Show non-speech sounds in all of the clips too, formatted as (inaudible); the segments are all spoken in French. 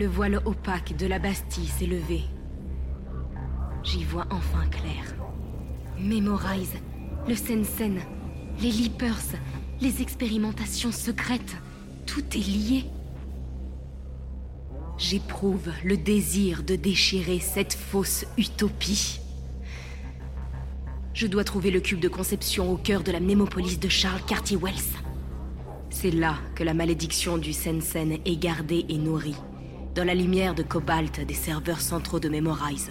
Le voile opaque de la Bastille s'est levé. J'y vois enfin clair. Memorize, le Sensen, les Leapers, les expérimentations secrètes, tout est lié. J'éprouve le désir de déchirer cette fausse utopie. Je dois trouver le cube de conception au cœur de la mnémopolis de Charles Cartier-Wells. C'est là que la malédiction du Sensen est gardée et nourrie, dans la lumière de cobalt des serveurs centraux de Memorize.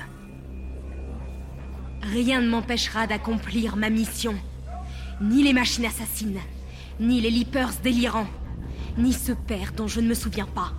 Rien ne m'empêchera d'accomplir ma mission. Ni les machines assassines, ni les leapers délirants, ni ce père dont je ne me souviens pas.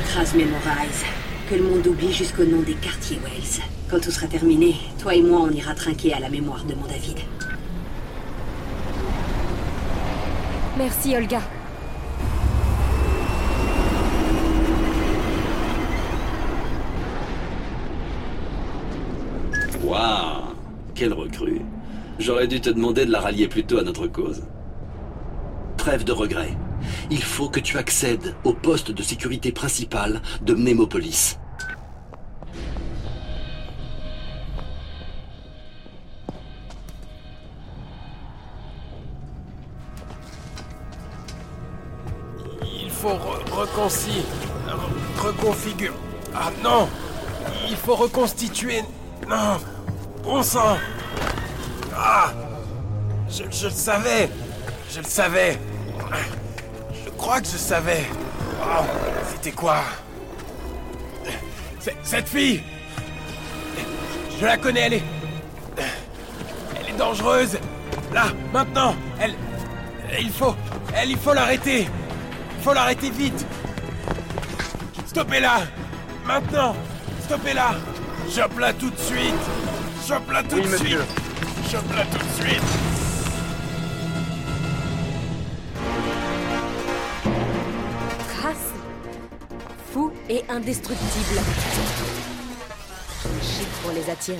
Écrase Memorize. Que le monde oublie jusqu'au nom des quartiers Wells. Quand tout sera terminé, toi et moi on ira trinquer à la mémoire de mon David. Merci, Olga. Waouh Quelle recrue. J'aurais dû te demander de la rallier plus tôt à notre cause. Trêve de regrets. Il faut que tu accèdes au poste de sécurité principal de Mémopolis. Il faut re reconci... reconfigurer... Ah non. Il faut reconstituer... Non. Bon sang. Ah. Je, le savais. Je le savais crois que je savais. Oh, C'était quoi? Cette fille! Je la connais, elle est... Elle est dangereuse. Là, maintenant Elle... Il faut... Elle, il faut l'arrêter. Il faut l'arrêter vite. Stoppez-la. Maintenant. Stoppez-la. Chope-la tout de suite. Chope-la tout Oui, de monsieur. suite Chope-la tout de suite et indestructible. Chic pour les attirer.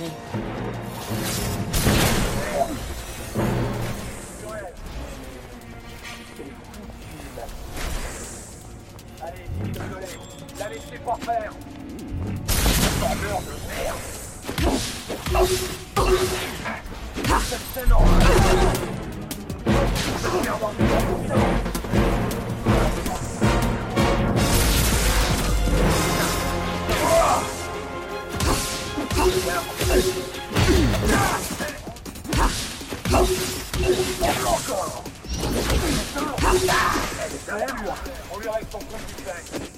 Allez, désolé. La laissez pas faire. Cette scène en derrière moi. On lui règle son compte du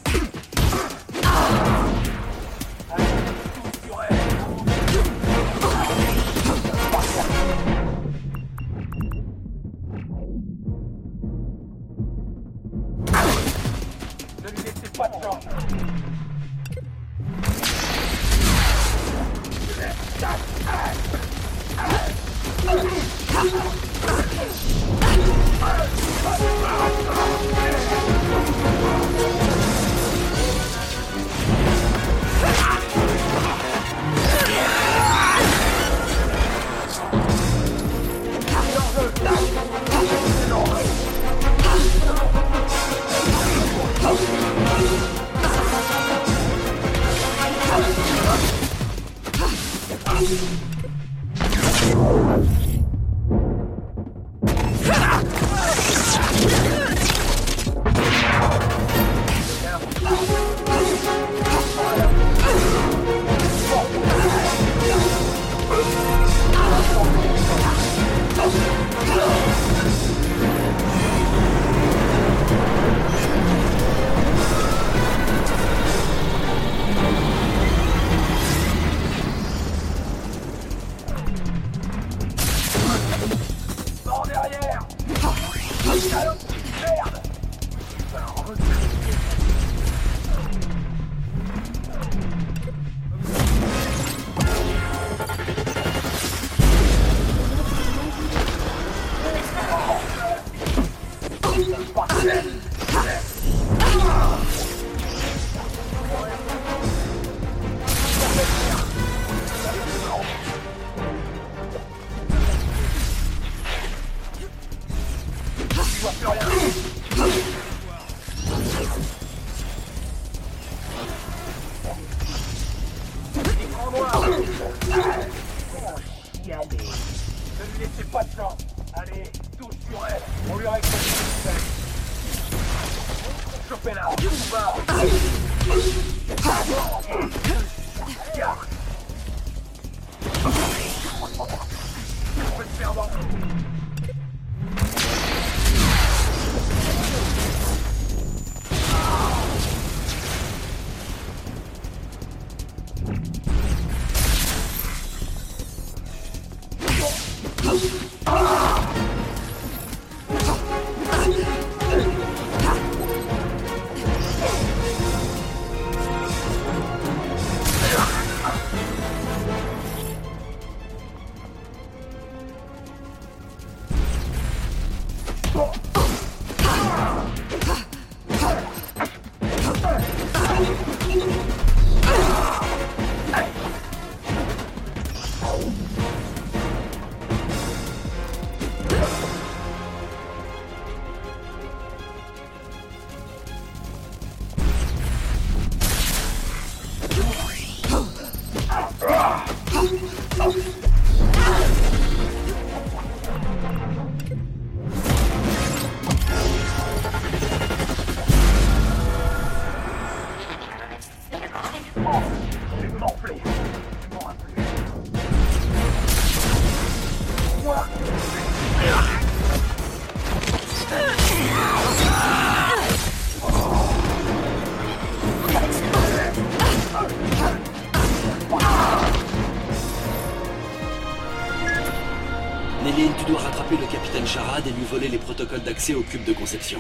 au cube de conception.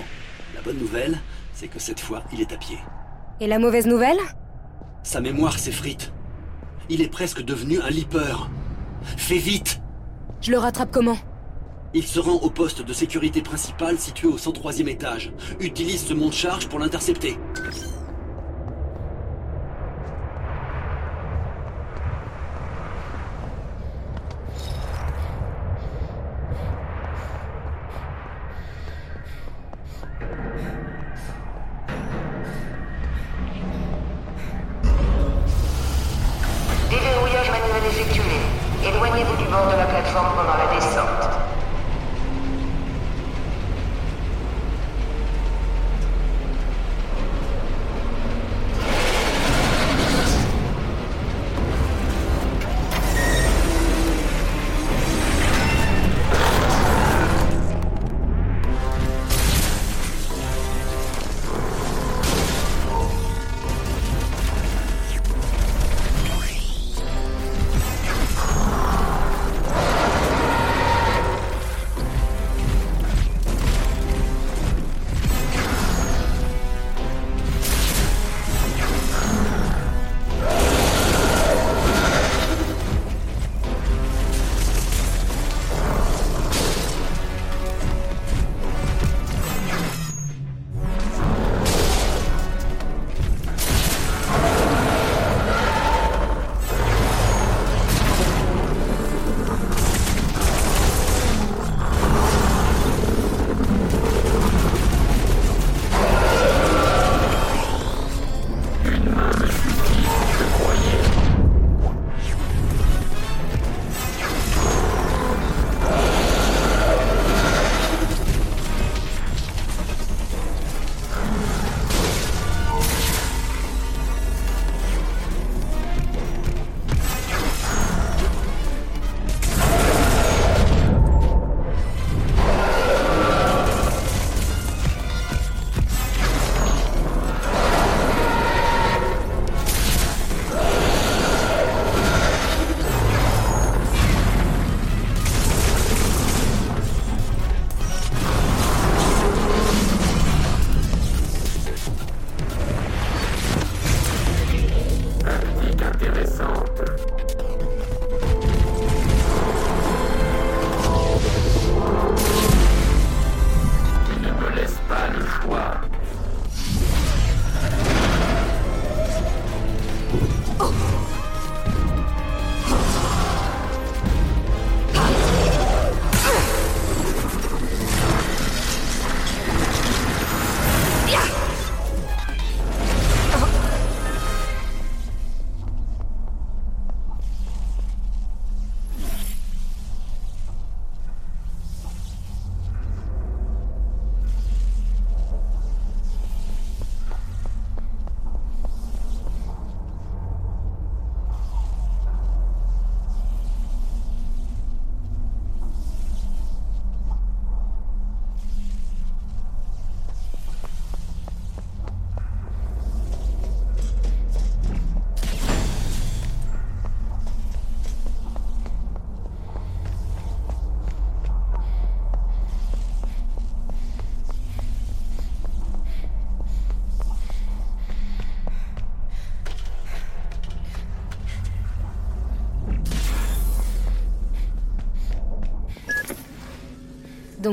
La bonne nouvelle, c'est que cette fois, il est à pied. Et la mauvaise nouvelle Sa mémoire s'effrite. Il est presque devenu un leaper. Fais vite Je le rattrape comment Il se rend au poste de sécurité principal situé au 103e étage. Utilise ce monte-charge pour l'intercepter.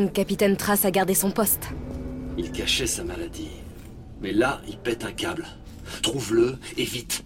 Capitaine Trace a gardé son poste. Il cachait sa maladie. Mais là, il pète un câble. Trouve-le, et vite.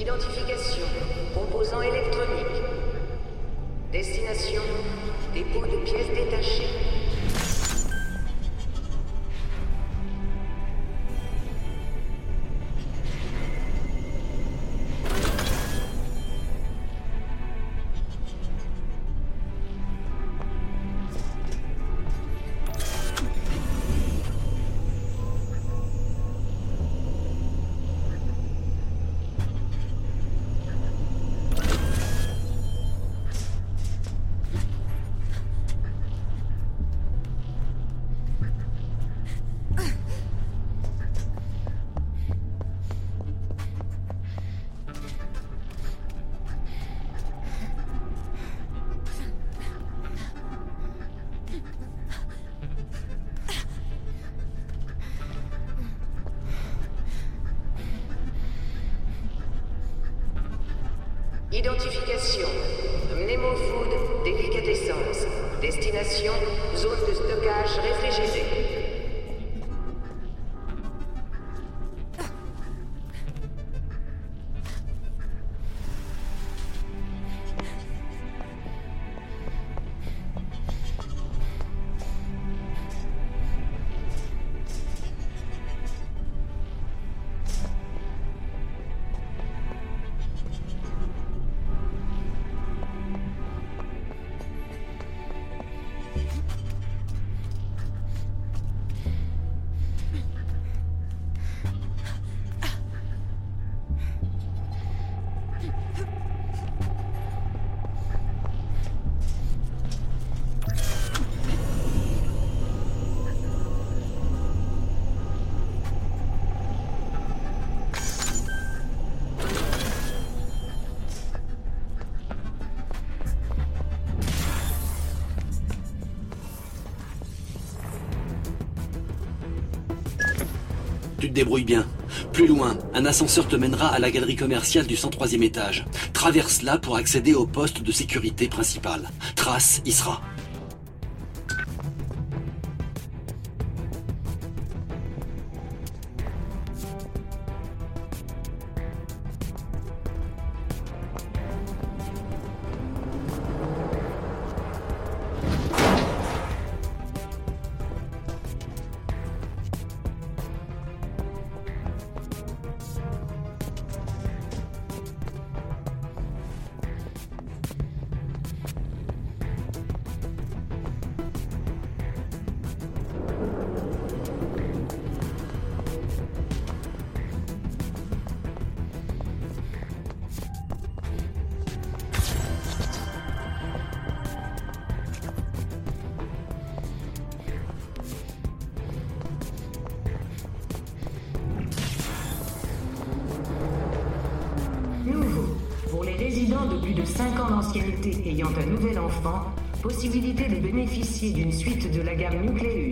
Identification. Composant électronique. Destination. Dépôt de pièces détachées. Te bien. Plus loin, un ascenseur te mènera à la galerie commerciale du 103e étage. Traverse-la pour accéder au poste de sécurité principal. Trace y sera. De bénéficier d'une suite de la gamme Nucleus.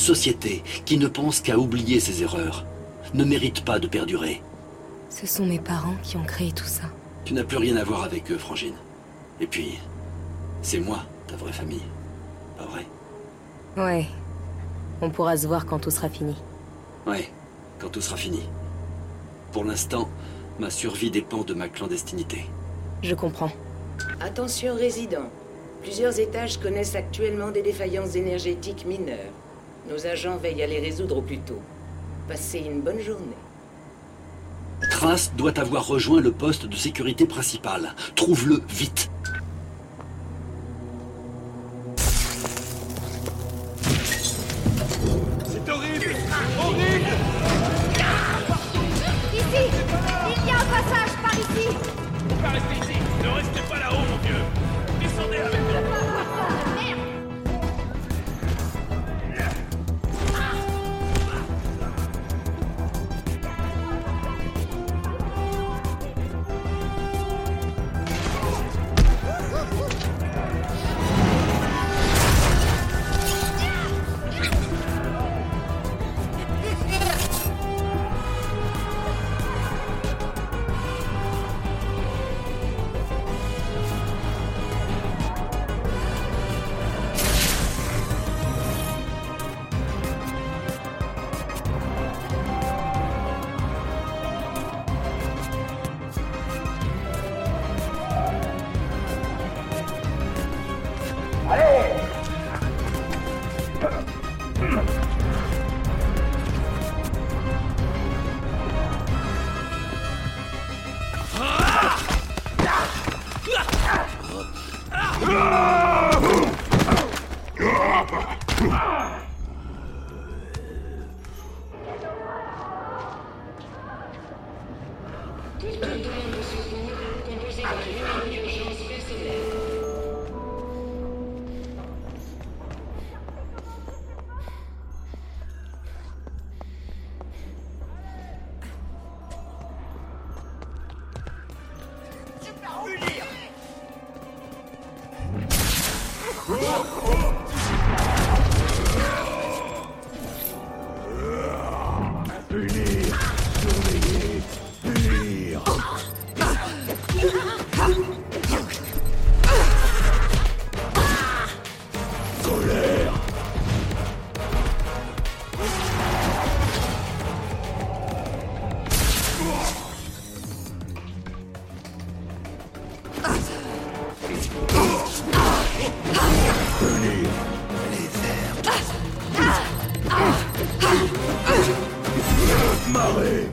Société qui ne pense qu'à oublier ses erreurs ne mérite pas de perdurer. Ce sont mes parents qui ont créé tout ça. Tu n'as plus rien à voir avec eux, Frangine. Et puis, c'est moi, ta vraie famille. Pas vrai? Ouais. On pourra se voir quand tout sera fini. Ouais, quand tout sera fini. Pour l'instant, ma survie dépend de ma clandestinité. Je comprends. Attention résidents. Plusieurs étages connaissent actuellement des défaillances énergétiques mineures. Nos agents veillent à les résoudre au plus tôt. Passez une bonne journée. Trace doit avoir rejoint le poste de sécurité principal. Trouve-le vite. Marée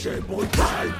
C'est brutal.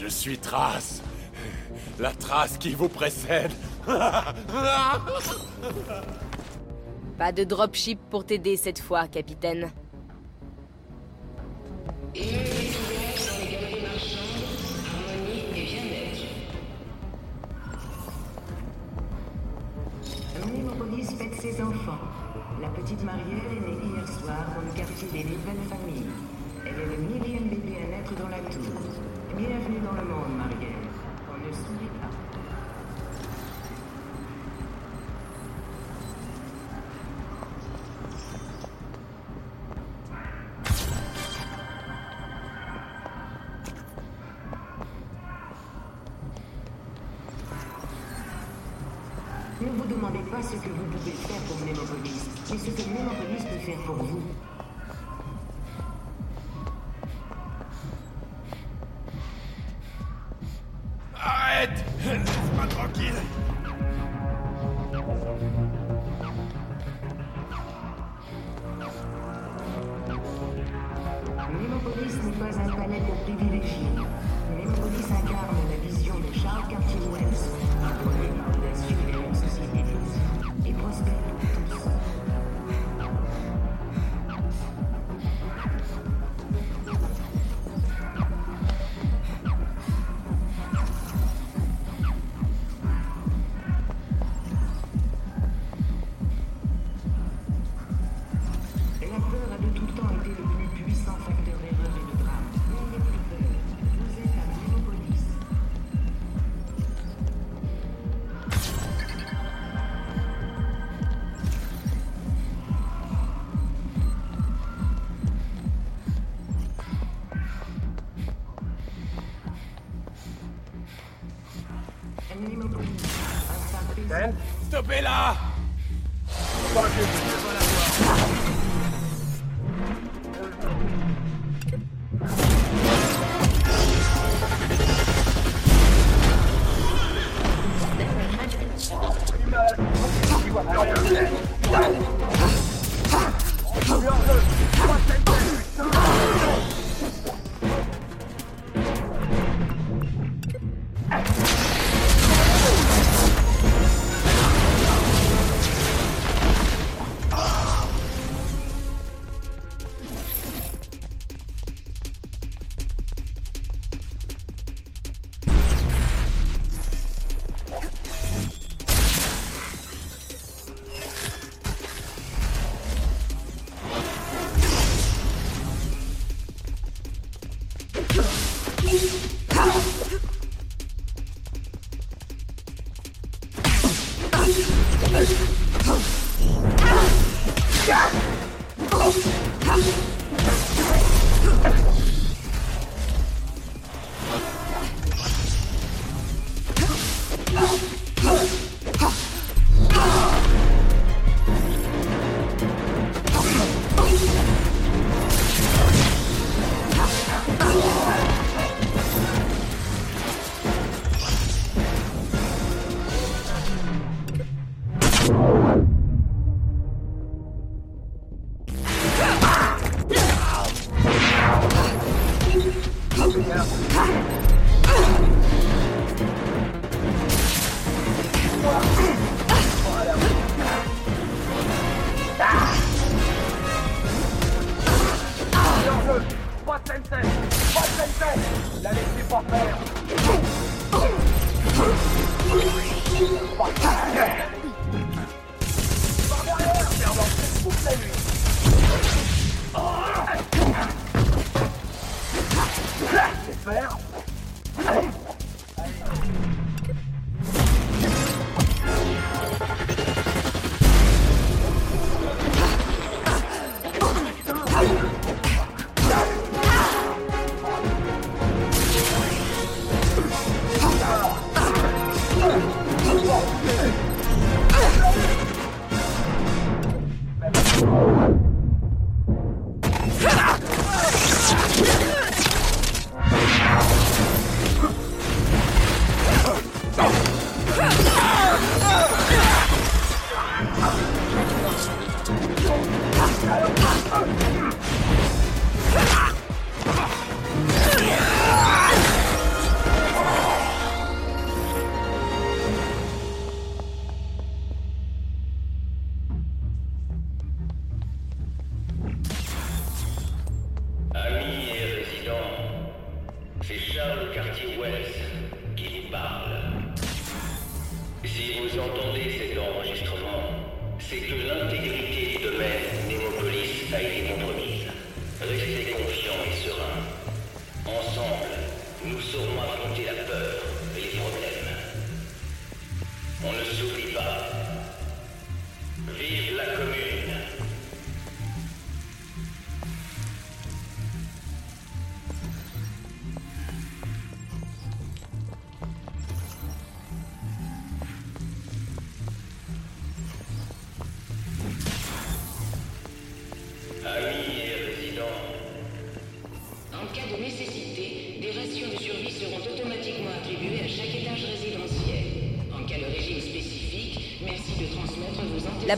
Je suis Trace. La trace qui vous précède. (laughs) Pas de dropship pour t'aider cette fois, capitaine. Ce que vous pouvez faire pour Mémopolis, mais ce que Mémopolis peut faire pour vous. Qui vous parle. Si vous entendez cet enregistrement, c'est que l'intégrité du domaine Némopolis a été compromise. Restez confiants et sereins. Ensemble, nous saurons affronter la peur et les problèmes. On ne s'oublie pas. Vive la commune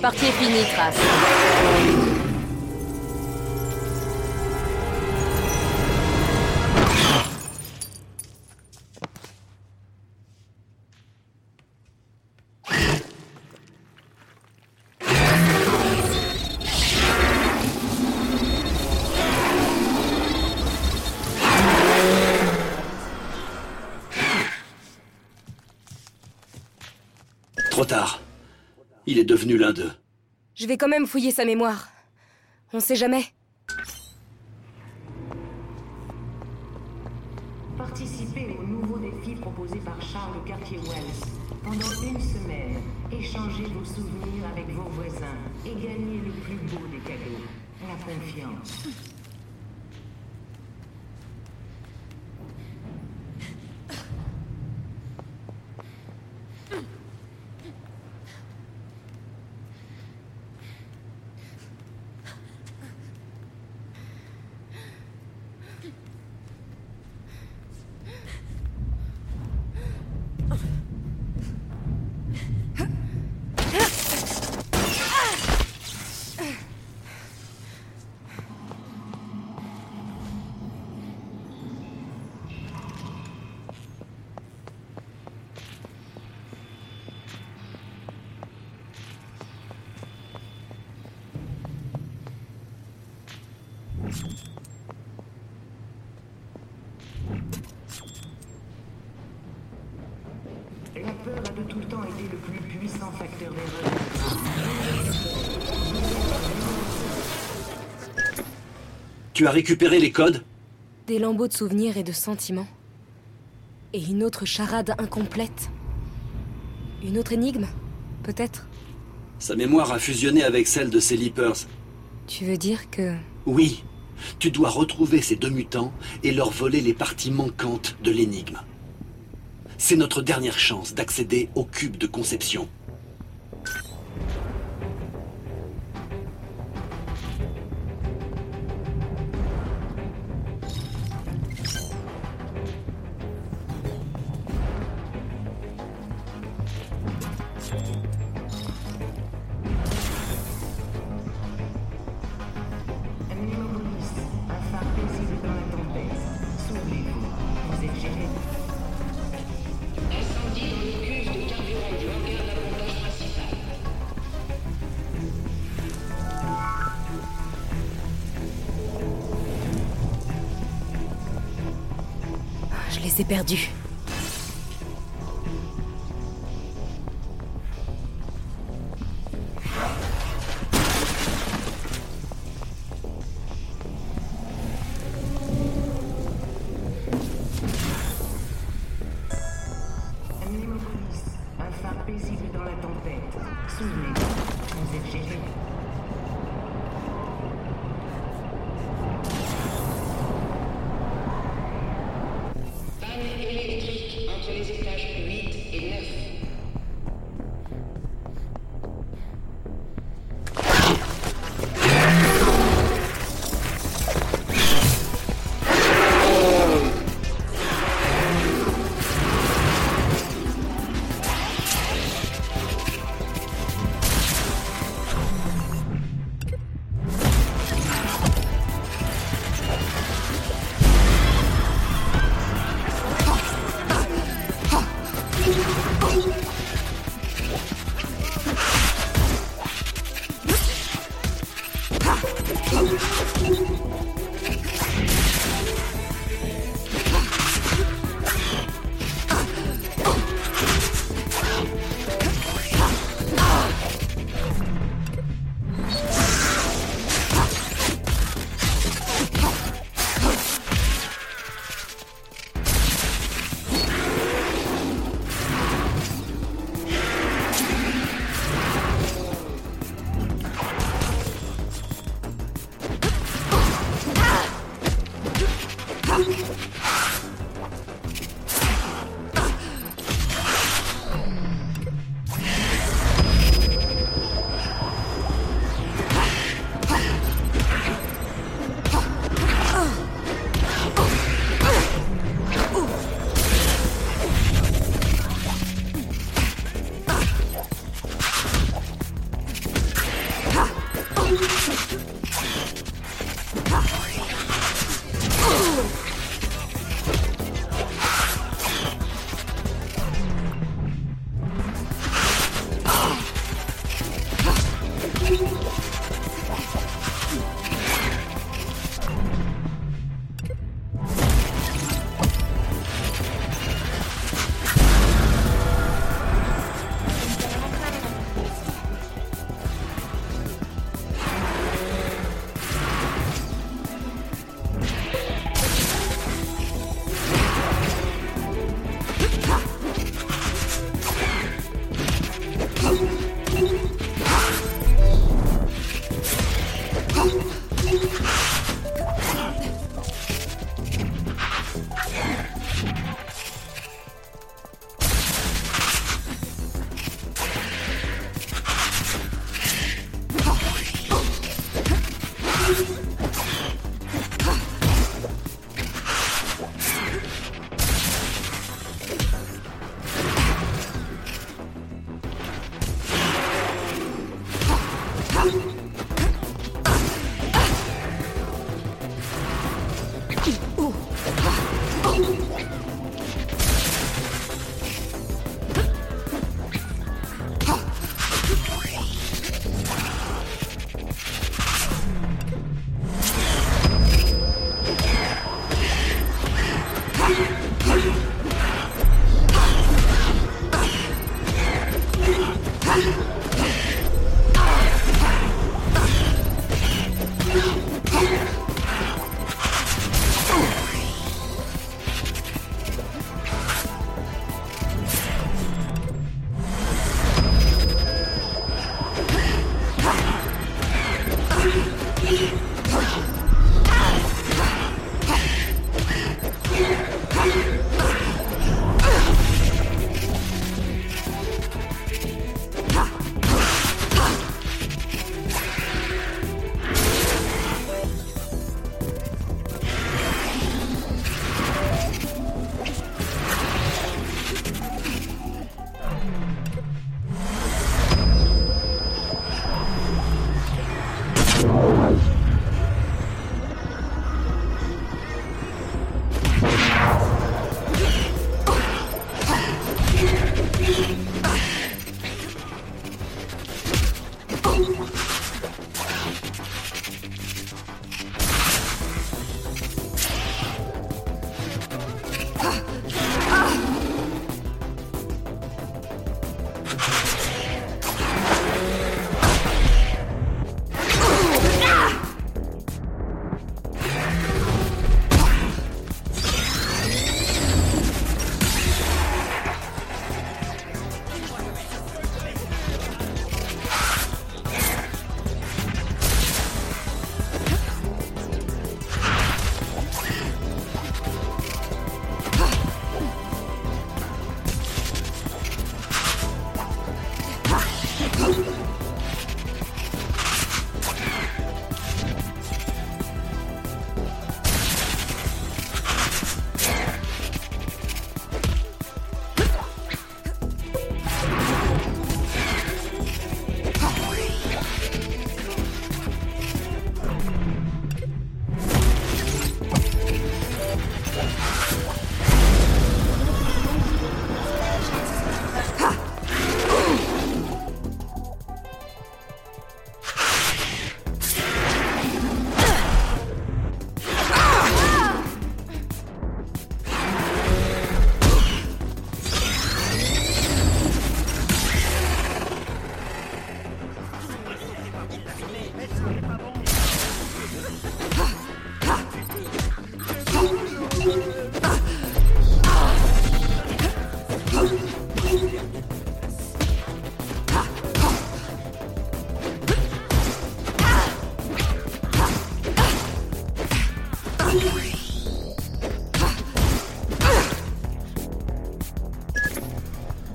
partie est finie, Trace. Devenu l'un d'eux. Je vais quand même fouiller sa mémoire. On sait jamais. Participez au nouveau défi proposé par Charles Cartier-Wells. Pendant une semaine, échangez vos souvenirs avec vos voisins et gagnez le plus beau des cadeaux, la confiance. La peur a de tout temps été le plus puissant facteur d'erreur. Tu as récupéré les codes Des lambeaux de souvenirs et de sentiments. Et une autre charade incomplète. Une autre énigme Peut-être Sa mémoire a fusionné avec celle de ses Leapers. Tu veux dire que... Oui, tu dois retrouver ces deux mutants et leur voler les parties manquantes de l'énigme. C'est notre dernière chance d'accéder au cube de conception. Les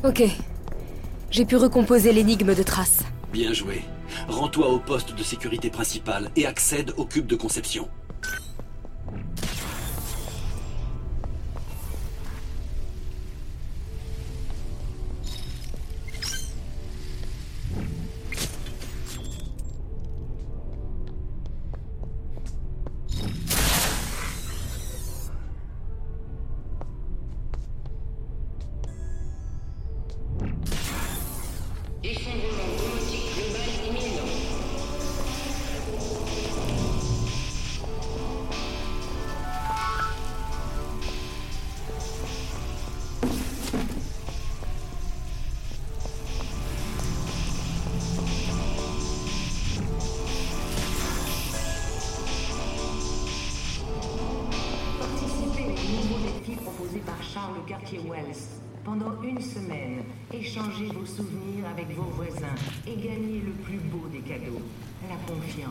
Ok. J'ai pu recomposer l'énigme de trace. Bien joué. Rends-toi au poste de sécurité principal et accède au cube de conception. La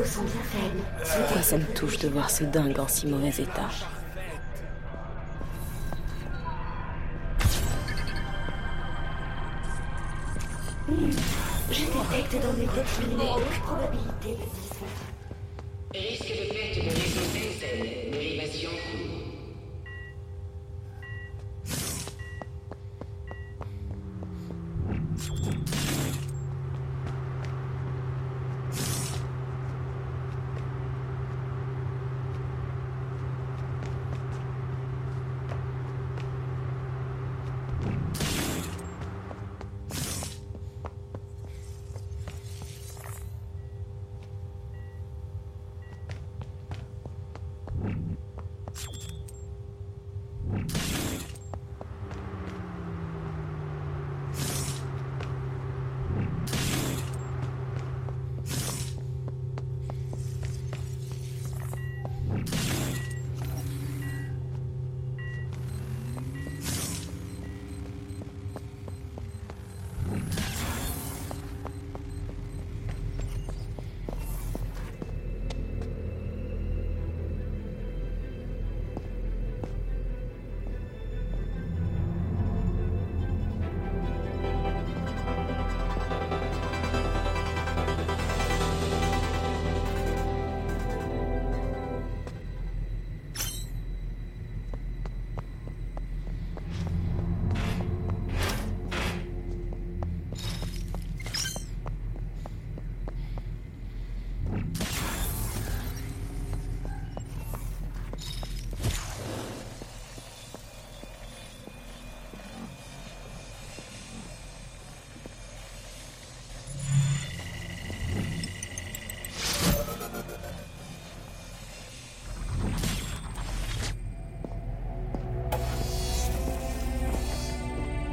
vitaux sont bien faibles. Pourquoi ça me touche de voir ce dingue en si mauvais état Je détecte dans mes têtes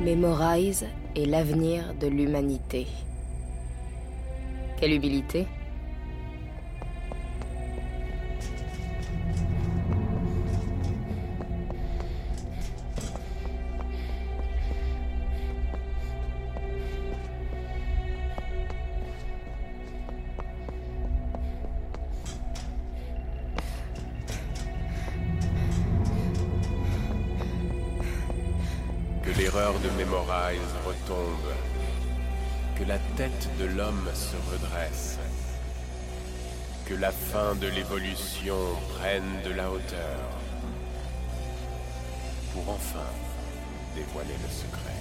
Memorize est l'avenir de l'humanité. Quelle humilité De Memorize retombe. Que la tête de l'homme se redresse. Que la fin de l'évolution prenne de la hauteur. Pour enfin dévoiler le secret.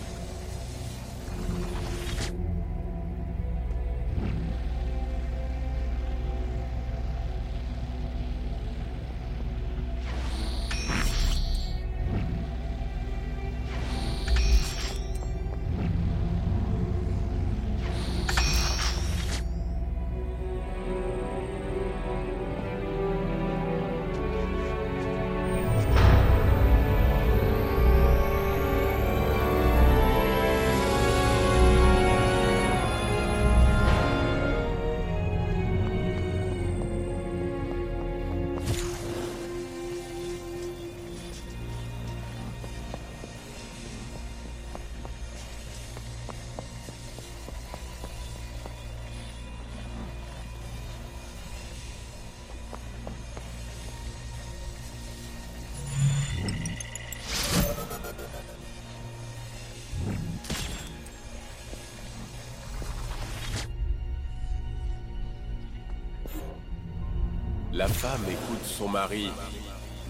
La femme écoute son mari,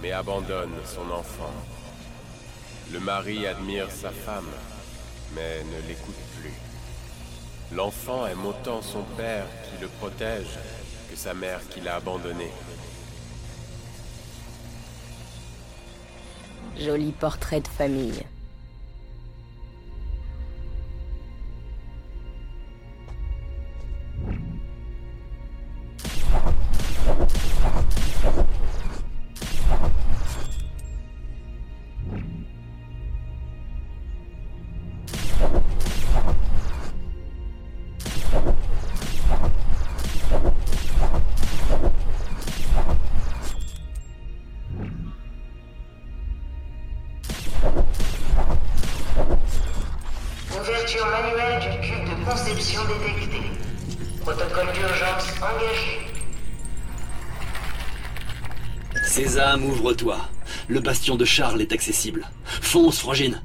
mais abandonne son enfant. Le mari admire sa femme, mais ne l'écoute plus. L'enfant aime autant son père qui le protège que sa mère qui l'a abandonné. Joli portrait de famille. Le bastion de Charles est accessible. Fonce, Frangine.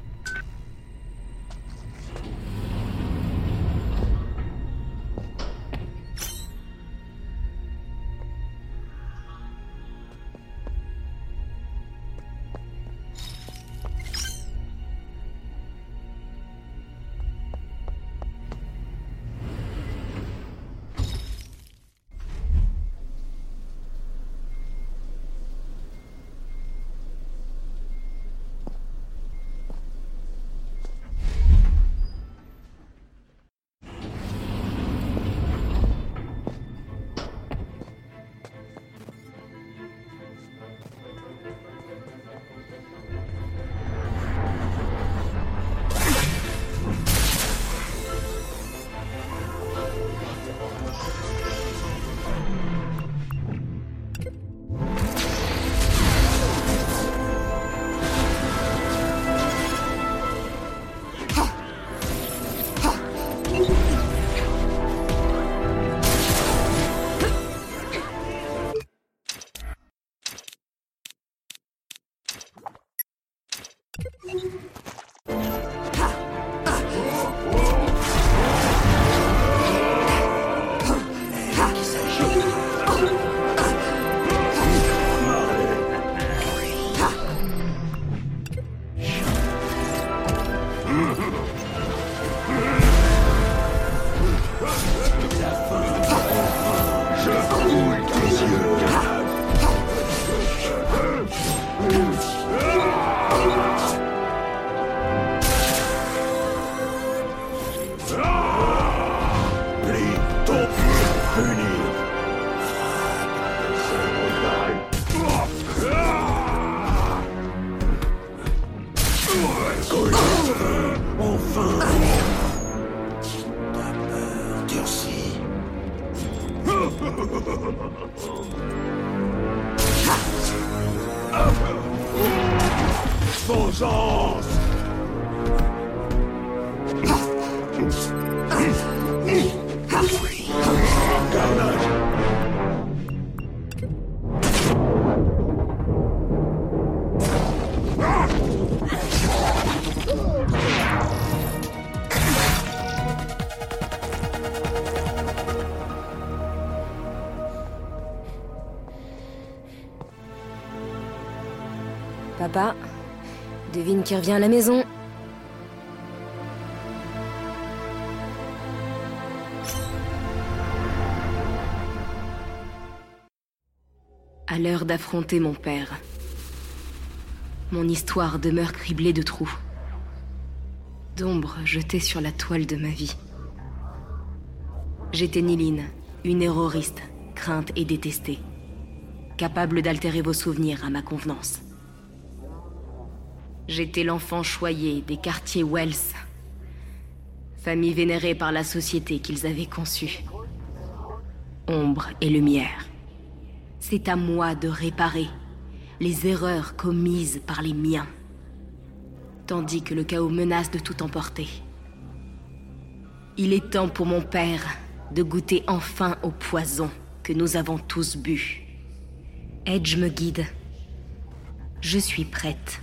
Papa, devine qui revient à la maison. À l'heure d'affronter mon père, mon histoire demeure criblée de trous, d'ombres jetées sur la toile de ma vie. J'étais Niline, une erroriste, crainte et détestée, capable d'altérer vos souvenirs à ma convenance. J'étais l'enfant choyé des quartiers Wells, famille vénérée par la société qu'ils avaient conçue. Ombre et lumière. C'est à moi de réparer les erreurs commises par les miens, tandis que le chaos menace de tout emporter. Il est temps pour mon père de goûter enfin au poison que nous avons tous bu. Edge me guide. Je suis prête.